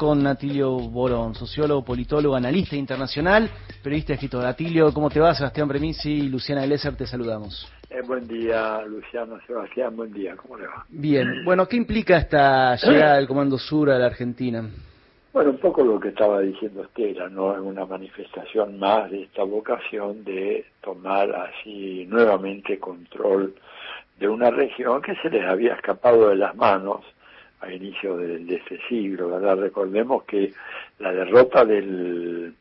con Natilio Borón, sociólogo, politólogo, analista internacional, periodista escritor. Natilio, ¿cómo te va? Sebastián Premisi y Luciana Glesser, te saludamos. Eh, buen día, Luciano, Sebastián, buen día, ¿cómo le va? Bien, bueno, ¿qué implica esta llegada del Comando Sur a la Argentina? Bueno, un poco lo que estaba diciendo Estela, ¿no? Es una manifestación más de esta vocación de tomar así nuevamente control de una región que se les había escapado de las manos a inicio de, este siglo, ¿verdad? Recordemos que la derrota del,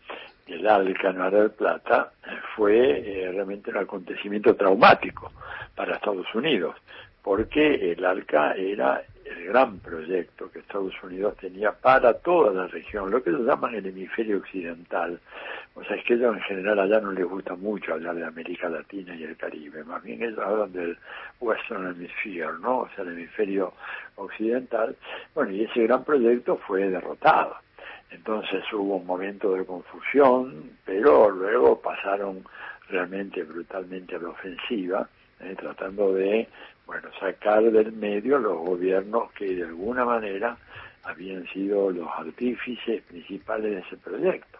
del ALCA en del Plata fue eh, realmente un acontecimiento traumático para Estados Unidos, porque el ALCA era el gran proyecto que Estados Unidos tenía para toda la región, lo que ellos llaman el hemisferio occidental. O sea, es que ellos en general allá no les gusta mucho hablar de América Latina y el Caribe, más bien ellos hablan del Western Hemisphere, ¿no? O sea, el hemisferio occidental. Bueno, y ese gran proyecto fue derrotado. Entonces hubo un momento de confusión, pero luego pasaron realmente brutalmente a la ofensiva, eh, tratando de bueno, sacar del medio los gobiernos que de alguna manera habían sido los artífices principales de ese proyecto.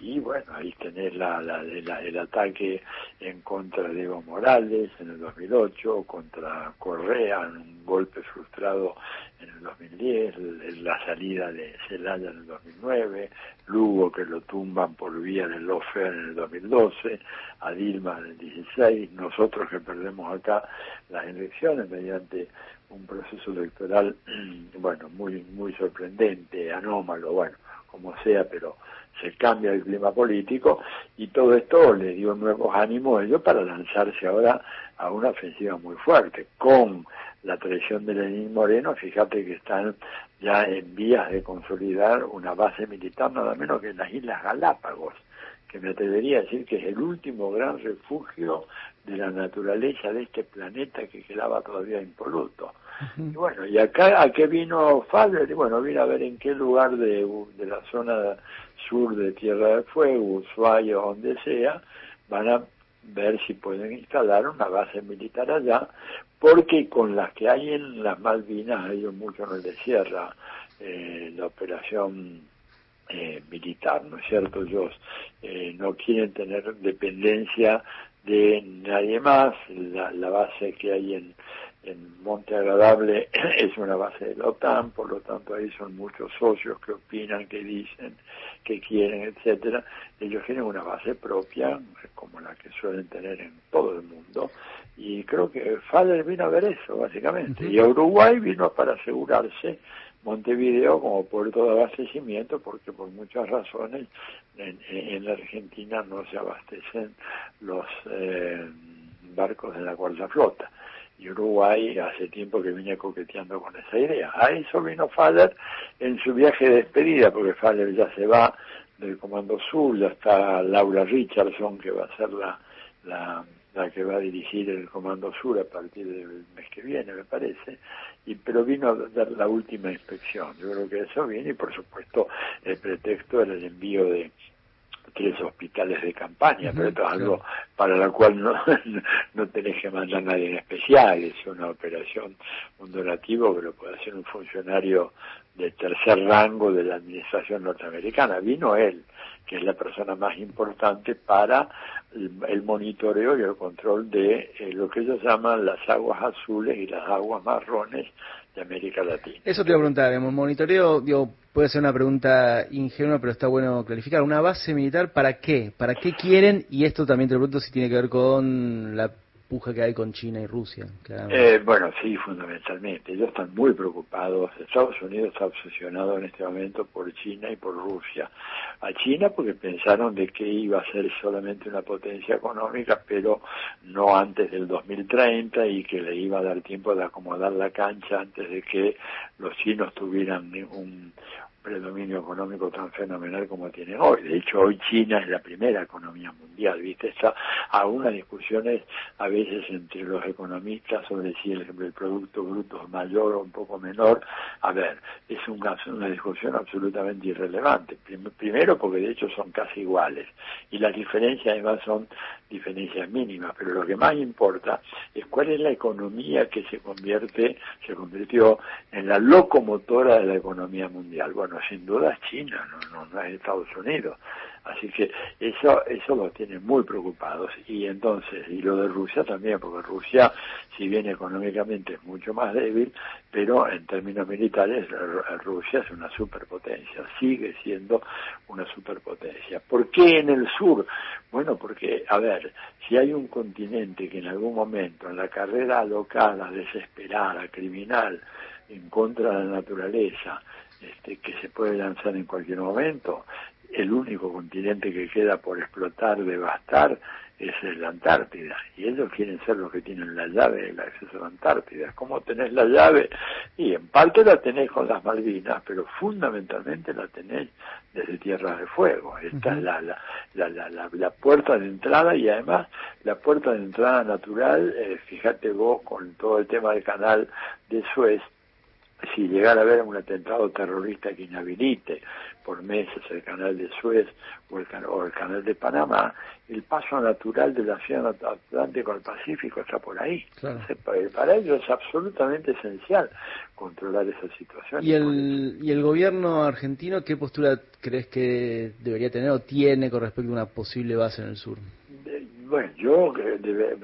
Y bueno, ahí tenés la, la, el ataque en contra de Evo Morales en el 2008, contra Correa en un golpe frustrado en el 2010, la salida de Zelaya en el 2009, Lugo que lo tumban por vía del lawfare en el 2012, a Dilma en el 16, nosotros que perdemos acá las elecciones mediante un proceso electoral, bueno, muy, muy sorprendente, anómalo, bueno, como sea, pero se cambia el clima político y todo esto le dio nuevos ánimos a ellos para lanzarse ahora a una ofensiva muy fuerte. Con la traición de Lenín Moreno, fíjate que están ya en vías de consolidar una base militar nada menos que en las Islas Galápagos, que me atrevería a decir que es el último gran refugio de la naturaleza de este planeta que quedaba todavía impoluto. Y bueno, ¿y acá a qué vino Faber? Bueno, vino a ver en qué lugar de, de la zona sur de Tierra del Fuego, Ushuaia o donde sea, van a ver si pueden instalar una base militar allá, porque con las que hay en las Malvinas, a ellos mucho no les cierra eh, la operación eh, militar, ¿no es cierto? Ellos eh, no quieren tener dependencia de nadie más, la, la base que hay en, en Monte Agradable es una base de la OTAN, por lo tanto ahí son muchos socios que opinan, que dicen, que quieren, etcétera. Ellos tienen una base propia, como la que suelen tener en todo el mundo, y creo que Fader vino a ver eso, básicamente. Y Uruguay vino para asegurarse Montevideo como puerto de abastecimiento, porque por muchas razones en, la Argentina no se abastecen los eh, barcos de la cuarta flota y Uruguay hace tiempo que viene coqueteando con esa idea. A eso vino Faller en su viaje de despedida, porque Faller ya se va del Comando Sur, ya está Laura Richardson, que va a ser la, la, la que va a dirigir el Comando Sur a partir del mes que viene, me parece, y pero vino a dar la última inspección. Yo creo que eso viene y por supuesto el pretexto era el envío de tres hospitales de campaña, pero esto es algo para lo cual no, no tenés que mandar a nadie en especial, es una operación, un donativo que lo puede hacer un funcionario de tercer rango de la administración norteamericana. Vino él, que es la persona más importante para el, monitoreo y el control de eh, lo que ellos llaman las aguas azules y las aguas marrones de América Latina. Eso te iba a preguntar, el monitoreo, digo, puede ser una pregunta ingenua, pero está bueno clarificar. ¿Una base militar para qué? ¿Para qué quieren? Y esto también te pregunto si tiene que ver con la puja que hay con China y Rusia. Eh, bueno, sí, fundamentalmente. Ellos están muy preocupados. Estados Unidos está obsesionado en este momento por China y por Rusia. A China porque pensaron de que iba a ser solamente una potencia económica, pero no antes del 2030 y que le iba a dar tiempo de acomodar la cancha antes de que los chinos tuvieran un, predominio económico tan fenomenal como tiene hoy. De hecho, hoy China es la primera economía mundial, ¿viste? Está algunas discusiones entre los economistas sobre si el, Producto Bruto es mayor o un poco menor. A ver, es una, una discusión absolutamente irrelevante. Primero porque de hecho son casi iguales y las diferencias además son diferencias mínimas, pero lo que más importa es cuál es la economía que se convierte, se convirtió en la locomotora de la economía mundial. Bueno, sin duda es China, no, no, es Estados Unidos. Así que eso eso los tiene muy preocupados y entonces y lo de Rusia también porque Rusia si bien económicamente es mucho más débil pero en términos militares Rusia es una superpotencia sigue siendo una superpotencia ¿por qué en el sur? bueno porque a ver si hay un continente que en algún momento en la carrera alocada desesperada criminal en contra de la naturaleza este, que se puede lanzar en cualquier momento el único continente que queda por explotar, devastar, es la Antártida. Y ellos quieren ser los que tienen la llave del acceso a la Antártida. ¿Cómo tenés la llave? Y en parte la tenés con las Malvinas, pero fundamentalmente la tenés desde Tierra de Fuego. Esta es la, la, la, la, puerta de entrada y además la puerta de entrada natural, eh, fíjate vos con todo el tema del canal de Suez, si llegara a haber un atentado terrorista que inhabilite por meses el canal de Suez o el, canal de Panamá, el paso natural del océano Atlántico al Pacífico está por ahí. para ellos es absolutamente esencial controlar esa situación. ¿Y el, ¿Y el gobierno argentino qué postura crees que debería tener o tiene con respecto a una posible base en el sur? bueno, yo debe,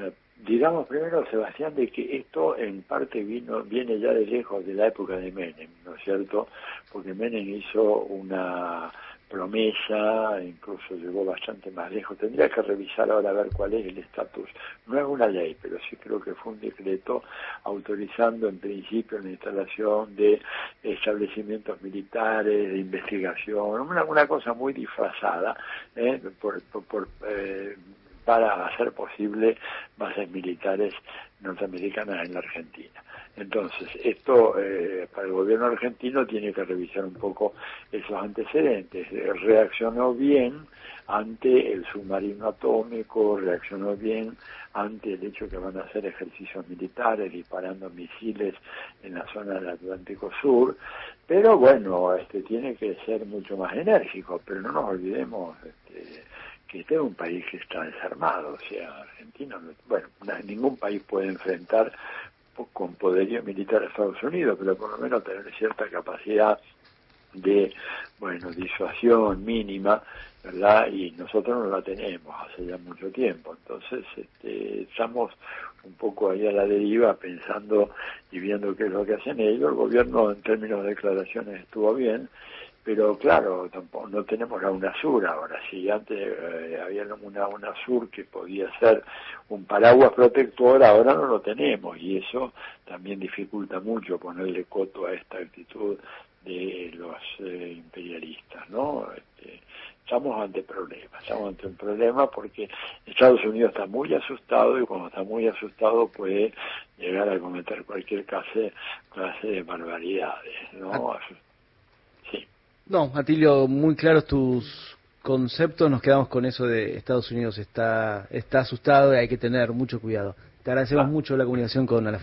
digamos primero, Sebastián, de que esto en parte vino viene ya de lejos de la época de Menem, ¿no es cierto? Porque Menem hizo una promesa, incluso llegó bastante más lejos. Tendría que revisar ahora a ver cuál es el estatus. No es una ley, pero sí creo que fue un decreto autorizando en principio la instalación de establecimientos militares, de investigación, una, cosa muy disfrazada ¿eh? por, por, eh, para hacer posible bases militares norteamericanas en la Argentina. Entonces, esto eh, para el gobierno argentino tiene que revisar un poco esos antecedentes. Reaccionó bien ante el submarino atómico, reaccionó bien ante el hecho que van a hacer ejercicios militares disparando misiles en la zona del Atlántico Sur, pero bueno, este tiene que ser mucho más enérgico, pero no nos olvidemos este, que este es un país que está desarmado, o sea, Argentina, bueno, ningún país puede enfrentar con poderío militar a Estados Unidos, pero por lo menos tener cierta capacidad de, bueno, disuasión mínima, ¿verdad? Y nosotros no la tenemos hace ya mucho tiempo, entonces este, estamos un poco ahí a la deriva pensando y viendo qué es lo que hacen ellos. El gobierno en términos de declaraciones estuvo bien, pero claro, tampoco, no tenemos la UNASUR ahora. Si antes eh, había una UNASUR que podía ser un paraguas protector, ahora no lo tenemos y eso también dificulta mucho ponerle coto a esta actitud de los eh, imperialistas, ¿no? Este, estamos ante problemas, estamos ante un problema porque Estados Unidos está muy asustado y cuando está muy asustado puede llegar a cometer cualquier clase, clase de barbaridades, ¿no? Ah. No, Atilio, muy claros tus conceptos. Nos quedamos con eso de Estados Unidos está, está asustado y hay que tener mucho cuidado. Te agradecemos ah. mucho la comunicación con Ana